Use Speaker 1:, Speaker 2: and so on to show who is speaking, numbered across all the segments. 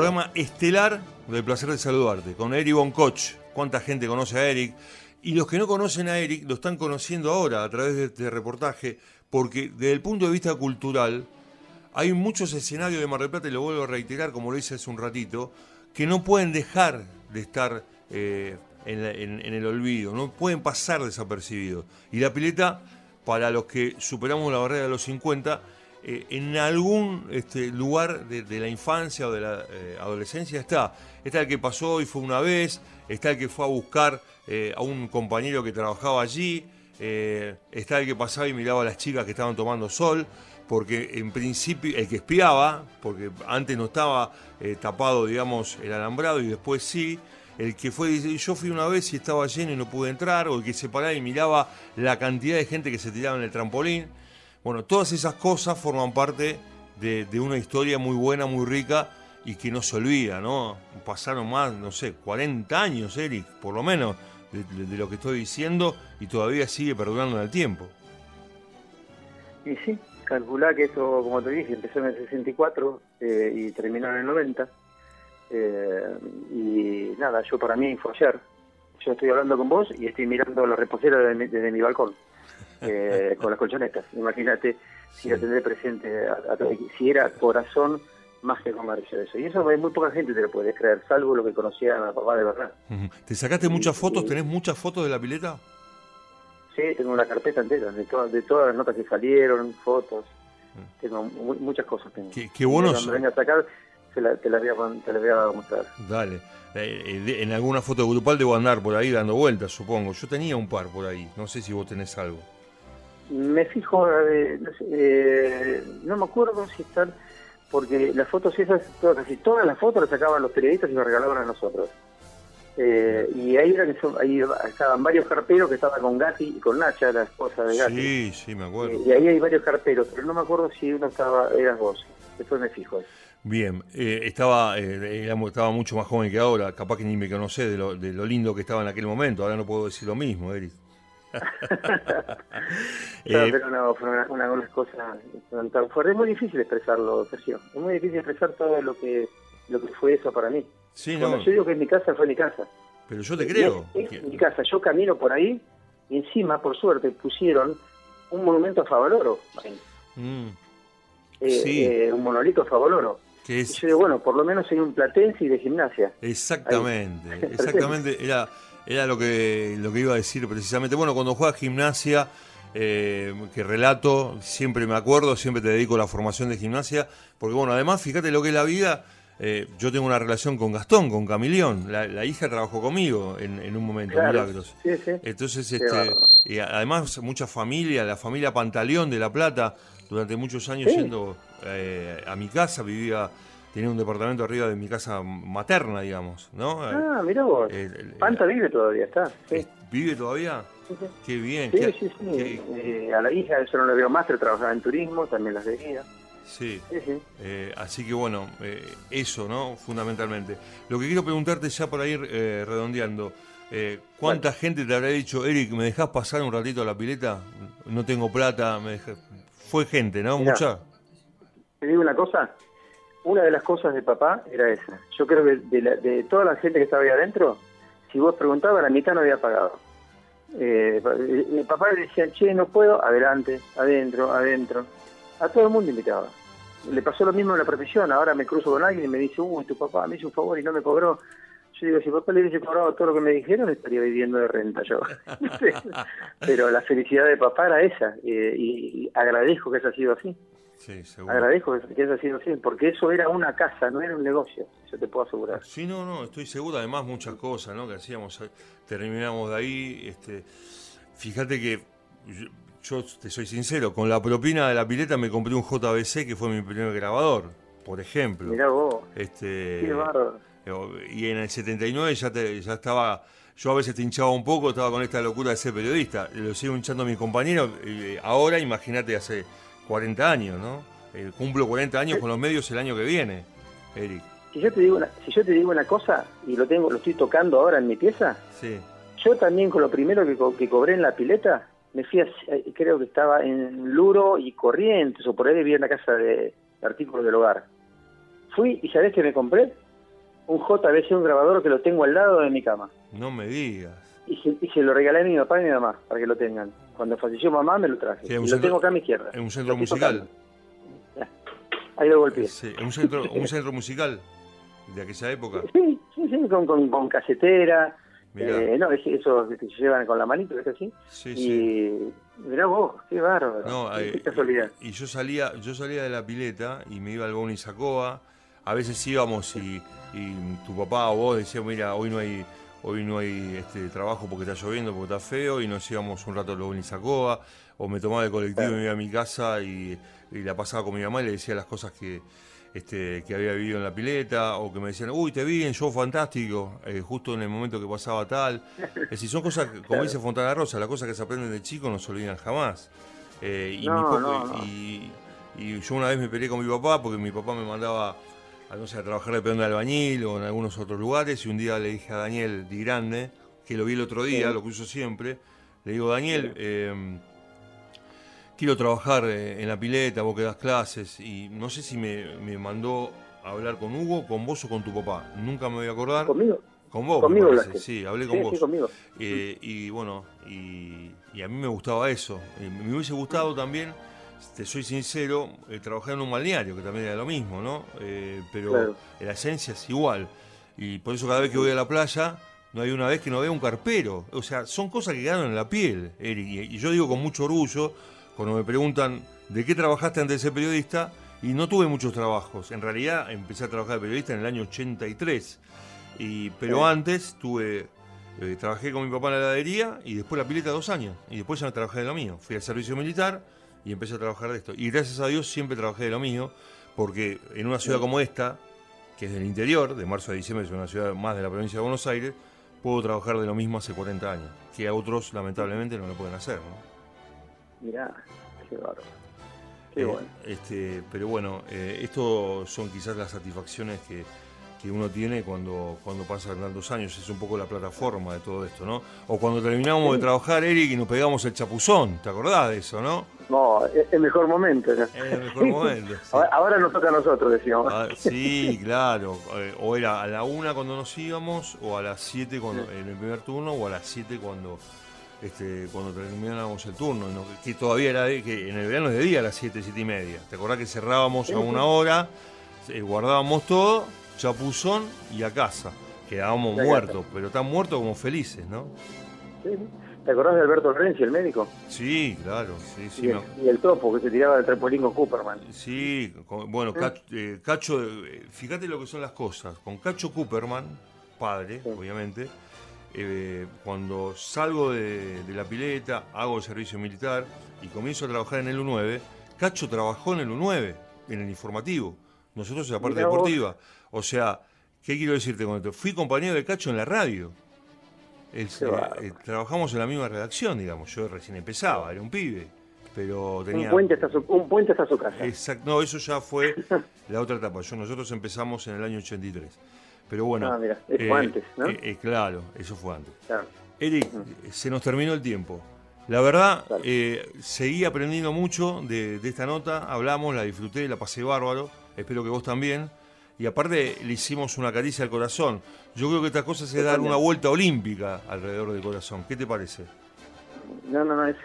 Speaker 1: programa estelar del placer de saludarte, con Eric Boncoch. ¿Cuánta gente conoce a Eric? Y los que no conocen a Eric lo están conociendo ahora a través de este reportaje, porque desde el punto de vista cultural hay muchos escenarios de Mar del Plata, y lo vuelvo a reiterar como lo hice hace un ratito, que no pueden dejar de estar eh, en, el olvido, no pueden pasar desapercibidos. Y la pileta, para los que superamos la barrera de los 50, eh, en algún este, lugar de, la infancia o de la eh, adolescencia está. Está el que pasó y fue una vez, está el que fue a buscar eh, a un compañero que trabajaba allí, está el que pasaba y miraba a las chicas que estaban tomando sol, porque en principio, el que espiaba, porque antes no estaba tapado, digamos, el alambrado y después sí, el que fue, yo fui una vez y estaba lleno y no pude entrar, o el que se paraba y miraba la cantidad de gente que se tiraba en el trampolín. Bueno, todas esas cosas forman parte de, una historia muy buena, muy rica y que no se olvida, ¿no? Pasaron más, no sé, 40 años, Eric, por lo menos, de, lo que estoy diciendo y todavía sigue perdurando en el tiempo.
Speaker 2: Y sí, calculá que eso, como te dije, empezó en el 64 eh, y terminó en el 90. Eh, y nada, yo para mí fue ayer. Yo estoy hablando con vos y estoy mirando los reposeros desde mi balcón. Eh, con las colchonetas. Imagínate si la tendré presente, si era corazón más que comercio eso. Y eso hay muy poca gente te lo puede creer, salvo lo que conocía a papá de verdad.
Speaker 1: ¿Te sacaste muchas fotos? ¿Tenés muchas fotos de la pileta?
Speaker 2: Sí, tengo una carpeta entera de, todas de todas las notas que salieron, fotos. Mm. Tengo muchas cosas. Tengo.
Speaker 1: Qué, bueno.
Speaker 2: Cuando venga a sacar, te la, te la, voy, a, te la voy a mostrar.
Speaker 1: Dale. Eh, eh, en alguna foto grupal debo andar por ahí dando vueltas, supongo. Yo tenía un par por ahí. No sé si vos tenés algo
Speaker 2: me fijo, eh, eh, no me acuerdo si están, porque las fotos esas, todas, casi todas las fotos las sacaban los periodistas y las regalaban a nosotros. Eh, y ahí, eran, ahí estaban varios carperos que estaban con Gatti y con Nacha, la esposa de Gatti.
Speaker 1: Sí, sí, me acuerdo.
Speaker 2: y ahí hay varios carperos, pero no me acuerdo si uno estaba, eras vos. Después me fijo.
Speaker 1: Bien, estaba estaba mucho más joven que ahora, capaz que ni me conocé de lo, de lo lindo que estaba en aquel momento, ahora no puedo decir lo mismo, Eric.
Speaker 2: Eh, pero no, fue una, una, unas cosas Es muy difícil expresarlo, Sergio. Es muy difícil expresar todo lo que lo que fue eso para mí.
Speaker 1: Sí,
Speaker 2: Cuando yo digo que es mi casa, fue mi casa.
Speaker 1: Pero yo te creo.
Speaker 2: Es, mi casa. Yo camino por ahí y encima, por suerte, pusieron un monumento a Favaloro. Mm. Eh, eh, un monolito a Favaloro. Que es... Y yo digo, bueno, por lo menos hay un platense y de gimnasia.
Speaker 1: Exactamente, exactamente. Era era lo que, lo que iba a decir precisamente. Bueno, cuando juega gimnasia, eh, que relato, siempre me acuerdo, siempre te dedico a la formación de gimnasia, porque bueno, además, fíjate lo que es la vida. Eh, yo tengo una relación con Gastón, con Camilión. La, hija trabajó conmigo en, un momento, Milagros. Entonces, este, y además, mucha familia, la familia Pantaleón de La Plata, durante muchos años yendo eh, a mi casa, vivía tenía un departamento arriba de mi casa materna, digamos, ¿no?
Speaker 2: Ah, mira vos. Panta vive todavía, está.
Speaker 1: ¿Vive todavía? Sí, sí. Qué bien.
Speaker 2: Sí, sí, sí. Eh, a la hija, eso no le veo más, pero trabajaba en turismo, también las veía.
Speaker 1: Sí. sí, eh, así que bueno, eh, eso, ¿no? Fundamentalmente. Lo que quiero preguntarte ya por ir redondeando, ¿cuánta gente te habrá dicho, Eric, ¿me dejás pasar un ratito a la pileta? No tengo plata, me Fue gente, ¿no? Mucha.
Speaker 2: Te digo una cosa, una de las cosas de papá era esa. Yo creo que de, toda la gente que estaba ahí adentro, si vos preguntabas, la mitad no había pagado. Eh, mi papá le decía, che, no puedo, adelante, adentro, adentro. A todo el mundo invitaba. Le pasó lo mismo en la profesión, ahora me cruzo con alguien y me dice, uy, tu papá me hizo un favor y no me cobró. Yo digo, si papá le hubiese cobrado todo lo que me dijeron, estaría viviendo de renta yo. Pero la felicidad de papá era esa, eh, y agradezco que haya sido así. Sí, seguro. Agradezco que haya sido así, porque eso era una casa, no era un negocio, yo te puedo asegurar.
Speaker 1: Sí, no, no, estoy seguro, además muchas cosas ¿no? que hacíamos, eh, terminamos de ahí. Este, fíjate que yo, te soy sincero, con la propina de la pileta me compré un JBC que fue mi primer grabador, por ejemplo.
Speaker 2: Mirá vos.
Speaker 1: Este, Y en el 79 ya, ya estaba yo a veces te hinchaba un poco, estaba con esta locura de ser periodista. Lo sigo hinchando a mis compañeros. ahora, imagínate, hace 40 años, ¿no? Eh, cumplo 40 años con los medios el año que viene, Eric.
Speaker 2: Si yo te digo una, si yo te digo una cosa y lo tengo, lo estoy tocando ahora en mi pieza,
Speaker 1: sí.
Speaker 2: yo también con lo primero que, que cobré en la pileta, me fui a, eh, creo que estaba en Luro y Corrientes, o por ahí vivía en la casa de, artículos del hogar. Fui y ¿sabés qué me compré? Un JBC, un grabador que lo tengo al lado de mi cama.
Speaker 1: No me digas.
Speaker 2: Y se, y se lo regalé a mi papá y mi mamá para que lo tengan. Cuando falleció mamá me lo traje.
Speaker 1: Sí,
Speaker 2: y
Speaker 1: centro-
Speaker 2: lo tengo acá a mi izquierda.
Speaker 1: ¿En un centro musical?
Speaker 2: Ahí lo golpeé.
Speaker 1: Sí, ¿en un centro, un centro musical de aquella época?
Speaker 2: Sí, sí, sí, con, con, con casetera. Eh, no, es esos que se llevan con la manito, es así.
Speaker 1: Sí,
Speaker 2: y
Speaker 1: sí.
Speaker 2: mirá vos, qué bárbaro.
Speaker 1: No,
Speaker 2: qué,
Speaker 1: eh,
Speaker 2: qué casualidad.
Speaker 1: y yo salía, yo salía de la pileta y me iba al Boni Sacoa. A veces íbamos y, y tu papá o vos decías, mira, hoy no hay, hoy no hay este trabajo porque está lloviendo, porque está feo, y nos íbamos un rato al Boni Sacoa, o me tomaba el colectivo y me iba a mi casa y, y la pasaba con mi mamá y le decía las cosas que, este, que había vivido en la pileta, o que me decían, uy, te vi en show fantástico, eh, justo en el momento que pasaba tal. Es decir, son cosas, como dice Fontana Rosa, las cosas que se aprenden de chico no se olvidan jamás. Eh, y,
Speaker 2: No,
Speaker 1: mi poco-
Speaker 2: no, no.
Speaker 1: y- y yo una vez me peleé con mi papá porque mi papá me mandaba a, no sé, a trabajar de peón de albañil o en algunos otros lugares y un día le dije a Daniel Di Grande, que lo vi el otro día,
Speaker 2: Sí.
Speaker 1: lo que uso siempre, le digo, Daniel, eh, quiero trabajar eh, en la pileta, vos que das clases y no sé si me, me mandó a hablar con Hugo, con vos o con tu papá, nunca me voy a acordar.
Speaker 2: ¿Conmigo?
Speaker 1: Con vos,
Speaker 2: Conmigo
Speaker 1: me sí, hablé con
Speaker 2: Sí,
Speaker 1: vos.
Speaker 2: sí, conmigo.
Speaker 1: Eh, y bueno, y, y a mí me gustaba eso. Eh, me hubiese gustado también, te soy sincero, eh, trabajar en un balneario, que también era lo mismo, ¿no? Eh, pero
Speaker 2: Claro.
Speaker 1: la esencia es igual. Y por eso cada vez que voy a la playa, no hay una vez que no vea un carpero. O sea, son cosas que quedaron en la piel, Eric. Y, yo digo con mucho orgullo, cuando me preguntan, ¿de qué trabajaste antes de ser periodista? Y no tuve muchos trabajos. En realidad empecé a trabajar de periodista en el año 83. Y, pero
Speaker 2: Sí.
Speaker 1: antes tuve, eh, trabajé con mi papá en la heladería y después la pileta dos años. Y después ya no trabajé de lo mío. Fui al servicio militar y empecé a trabajar de esto. Y gracias a Dios siempre trabajé de lo mío, porque en una ciudad como esta, que es del interior, de marzo a diciembre, es una ciudad más de la provincia de Buenos Aires, puedo trabajar de lo mismo hace 40 años, que a otros lamentablemente no lo pueden hacer. ¿no?
Speaker 2: Mirá, qué bárbaro. Qué
Speaker 1: Eh,
Speaker 2: bueno.
Speaker 1: este, pero bueno, eh, esto son quizás las satisfacciones que, que uno tiene cuando, cuando pasan tantos años. Es un poco la plataforma de todo esto, ¿no? O cuando terminamos de trabajar, Eric, y nos pegamos el chapuzón. ¿Te acordás de eso, no?
Speaker 2: No, es el mejor momento. ¿no?
Speaker 1: Es el mejor momento. sí.
Speaker 2: Ahora, nos toca a nosotros, decíamos.
Speaker 1: Ah, sí, claro. Eh, O era a la una cuando nos íbamos, o a las 7 cuando, en el primer turno, o a las 7 cuando, este, cuando terminábamos el turno. ¿no? Que todavía era de- que en el verano es de día a las 7, 7 y media. ¿Te acordás que cerrábamos a una hora, eh, guardábamos todo, chapuzón y a casa? Quedábamos
Speaker 2: Y a
Speaker 1: muertos, pero tan muertos como felices, ¿no?
Speaker 2: Sí. ¿Te acordás de Alberto Renzi, el médico?
Speaker 1: Sí, claro, sí, sí.
Speaker 2: y,
Speaker 1: me-
Speaker 2: el, y el topo que se tiraba del trampolín con Cooperman.
Speaker 1: Sí, con- bueno, Cacho, eh, Cacho, eh, fíjate lo que son las cosas. Con Cacho Cooperman, padre,
Speaker 2: Sí.
Speaker 1: obviamente, eh, cuando salgo de, de la pileta, hago el servicio militar y comienzo a trabajar en el U9, Cacho trabajó en el U9, en el informativo. Nosotros en la parte
Speaker 2: Mirá vos.
Speaker 1: O sea, ¿qué quiero decirte con esto? Fui compañero de Cacho en la radio.
Speaker 2: Bárbaro.
Speaker 1: eh, trabajamos en la misma redacción, digamos. Yo recién empezaba, era un pibe. Pero tenía.
Speaker 2: Un puente, hasta su, un puente hasta su casa.
Speaker 1: Exacto, no, eso ya fue la otra etapa. Yo, nosotros empezamos en el año 83. Pero bueno.
Speaker 2: Ah, mira, eso fue antes, ¿no?
Speaker 1: eh, eh, claro, eso fue antes.
Speaker 2: Claro.
Speaker 1: Eric, eh, se nos terminó el tiempo. La verdad,
Speaker 2: Claro.
Speaker 1: eh, seguí aprendiendo mucho de, de esta nota. Hablamos, la disfruté, la pasé bárbaro. Espero que vos también. Y aparte, le hicimos una caricia al corazón. Yo creo que estas cosas es dar una vuelta olímpica alrededor del corazón. ¿Qué te parece?
Speaker 2: No, no, no. Es,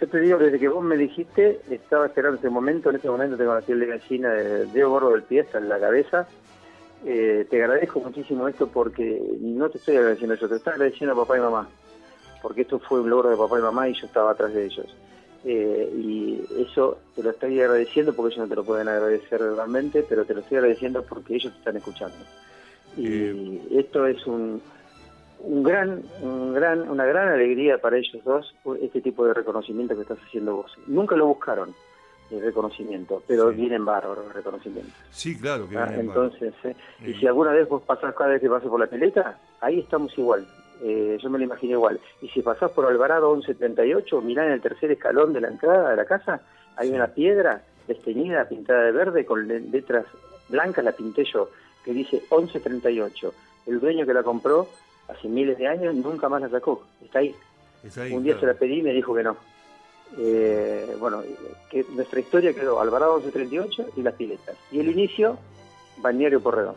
Speaker 2: yo te digo, desde que vos me dijiste, estaba esperando este momento. En este momento tengo la piel de gallina, de dedo gordo del pie hasta en la cabeza. Eh, te agradezco muchísimo esto porque no te estoy agradeciendo yo, te estoy agradeciendo a papá y mamá. Porque esto fue un logro de papá y mamá y yo estaba atrás de ellos. Eh, y eso te lo estoy agradeciendo porque ellos no te lo pueden agradecer realmente, pero te lo estoy agradeciendo porque ellos te están escuchando. Y
Speaker 1: Eh.
Speaker 2: esto es un, un gran, un gran, una gran alegría para ellos dos, este tipo de reconocimiento que estás haciendo vos. Nunca lo buscaron, el reconocimiento, pero
Speaker 1: Sí.
Speaker 2: vienen bárbaros los reconocimientos.
Speaker 1: Sí, claro que
Speaker 2: Ah, entonces, eh, y si alguna vez vos pasás cada vez que pases por la pileta, ahí estamos igual. Eh, yo me lo imagino igual. Y si pasás por Alvarado 1138, mirá en el tercer escalón de la entrada de la casa, hay una piedra desteñida, pintada de verde, con le- letras blancas, la pinté yo, que dice 1138. El dueño que la compró hace miles de años nunca más la sacó.
Speaker 1: Está ahí.
Speaker 2: Un día
Speaker 1: claro.
Speaker 2: se la pedí y me dijo que no. Eh, bueno, que nuestra historia quedó Alvarado 1138 y las piletas. Y el inicio, Balneario Porredón.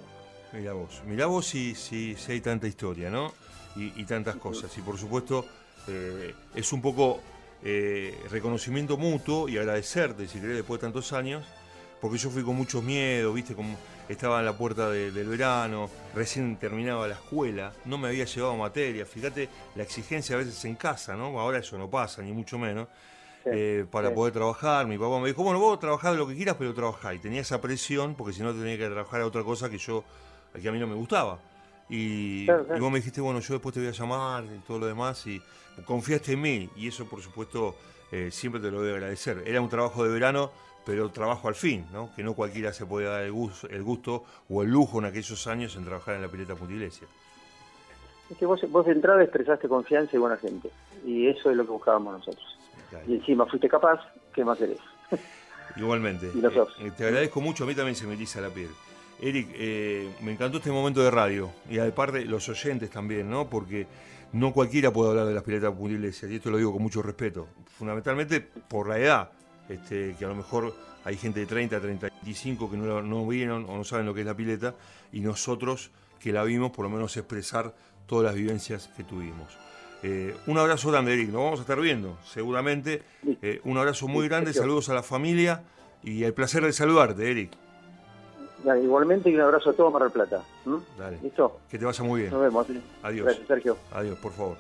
Speaker 1: Mirá vos, mirá vos si, si, hay tanta historia, ¿no? Y, tantas cosas. Y por supuesto, eh, es un poco eh, reconocimiento mutuo y agradecerte, si querés, después de tantos años, porque yo fui con mucho miedo, viste, como estaba en la puerta del verano, recién terminaba la escuela, no me había llevado materia, fíjate la exigencia a veces en casa, ¿no? Ahora eso no pasa, ni mucho menos. Eh, para poder trabajar. Mi papá me dijo, bueno, vos trabajás de lo que quieras, pero trabajá. Y tenía esa presión, porque si no tenía que trabajar a otra cosa que yo, que a mí no me gustaba. Y, vos me dijiste, bueno, yo después te voy a llamar y todo lo demás, y confiaste en mí, y eso por supuesto eh, siempre te lo voy a agradecer. Era un trabajo de verano, pero trabajo al fin, ¿no? que no cualquiera se puede dar el gusto, el gusto o el lujo en aquellos años en trabajar en la pileta Puntilesia.
Speaker 2: Es que vos, vos de entrada expresaste confianza y buena gente, y eso es lo que buscábamos nosotros. Y encima fuiste capaz, ¿qué más querés?
Speaker 1: Igualmente. Eh, te agradezco mucho, a mí también se me eriza la piel. Eric, eh, me encantó este momento de radio y aparte los oyentes también, ¿no? Porque no cualquiera puede hablar de las piletas iglesias y esto lo digo con mucho respeto, fundamentalmente por la edad, este, que a lo mejor hay gente de 30, 35 que no, no vieron o no saben lo que es la pileta y nosotros que la vimos por lo menos expresar todas las vivencias que tuvimos. Eh, un abrazo grande, Eric. Nos vamos a estar viendo, seguramente. Eh, un abrazo muy grande, saludos a la familia y el placer de saludarte, Eric.
Speaker 2: Igualmente y un abrazo a todos Mar del Plata.
Speaker 1: Dale. ¿Listo? Que te vaya muy bien.
Speaker 2: Nos vemos.
Speaker 1: Adiós.
Speaker 2: Gracias, Sergio.
Speaker 1: Adiós, por favor.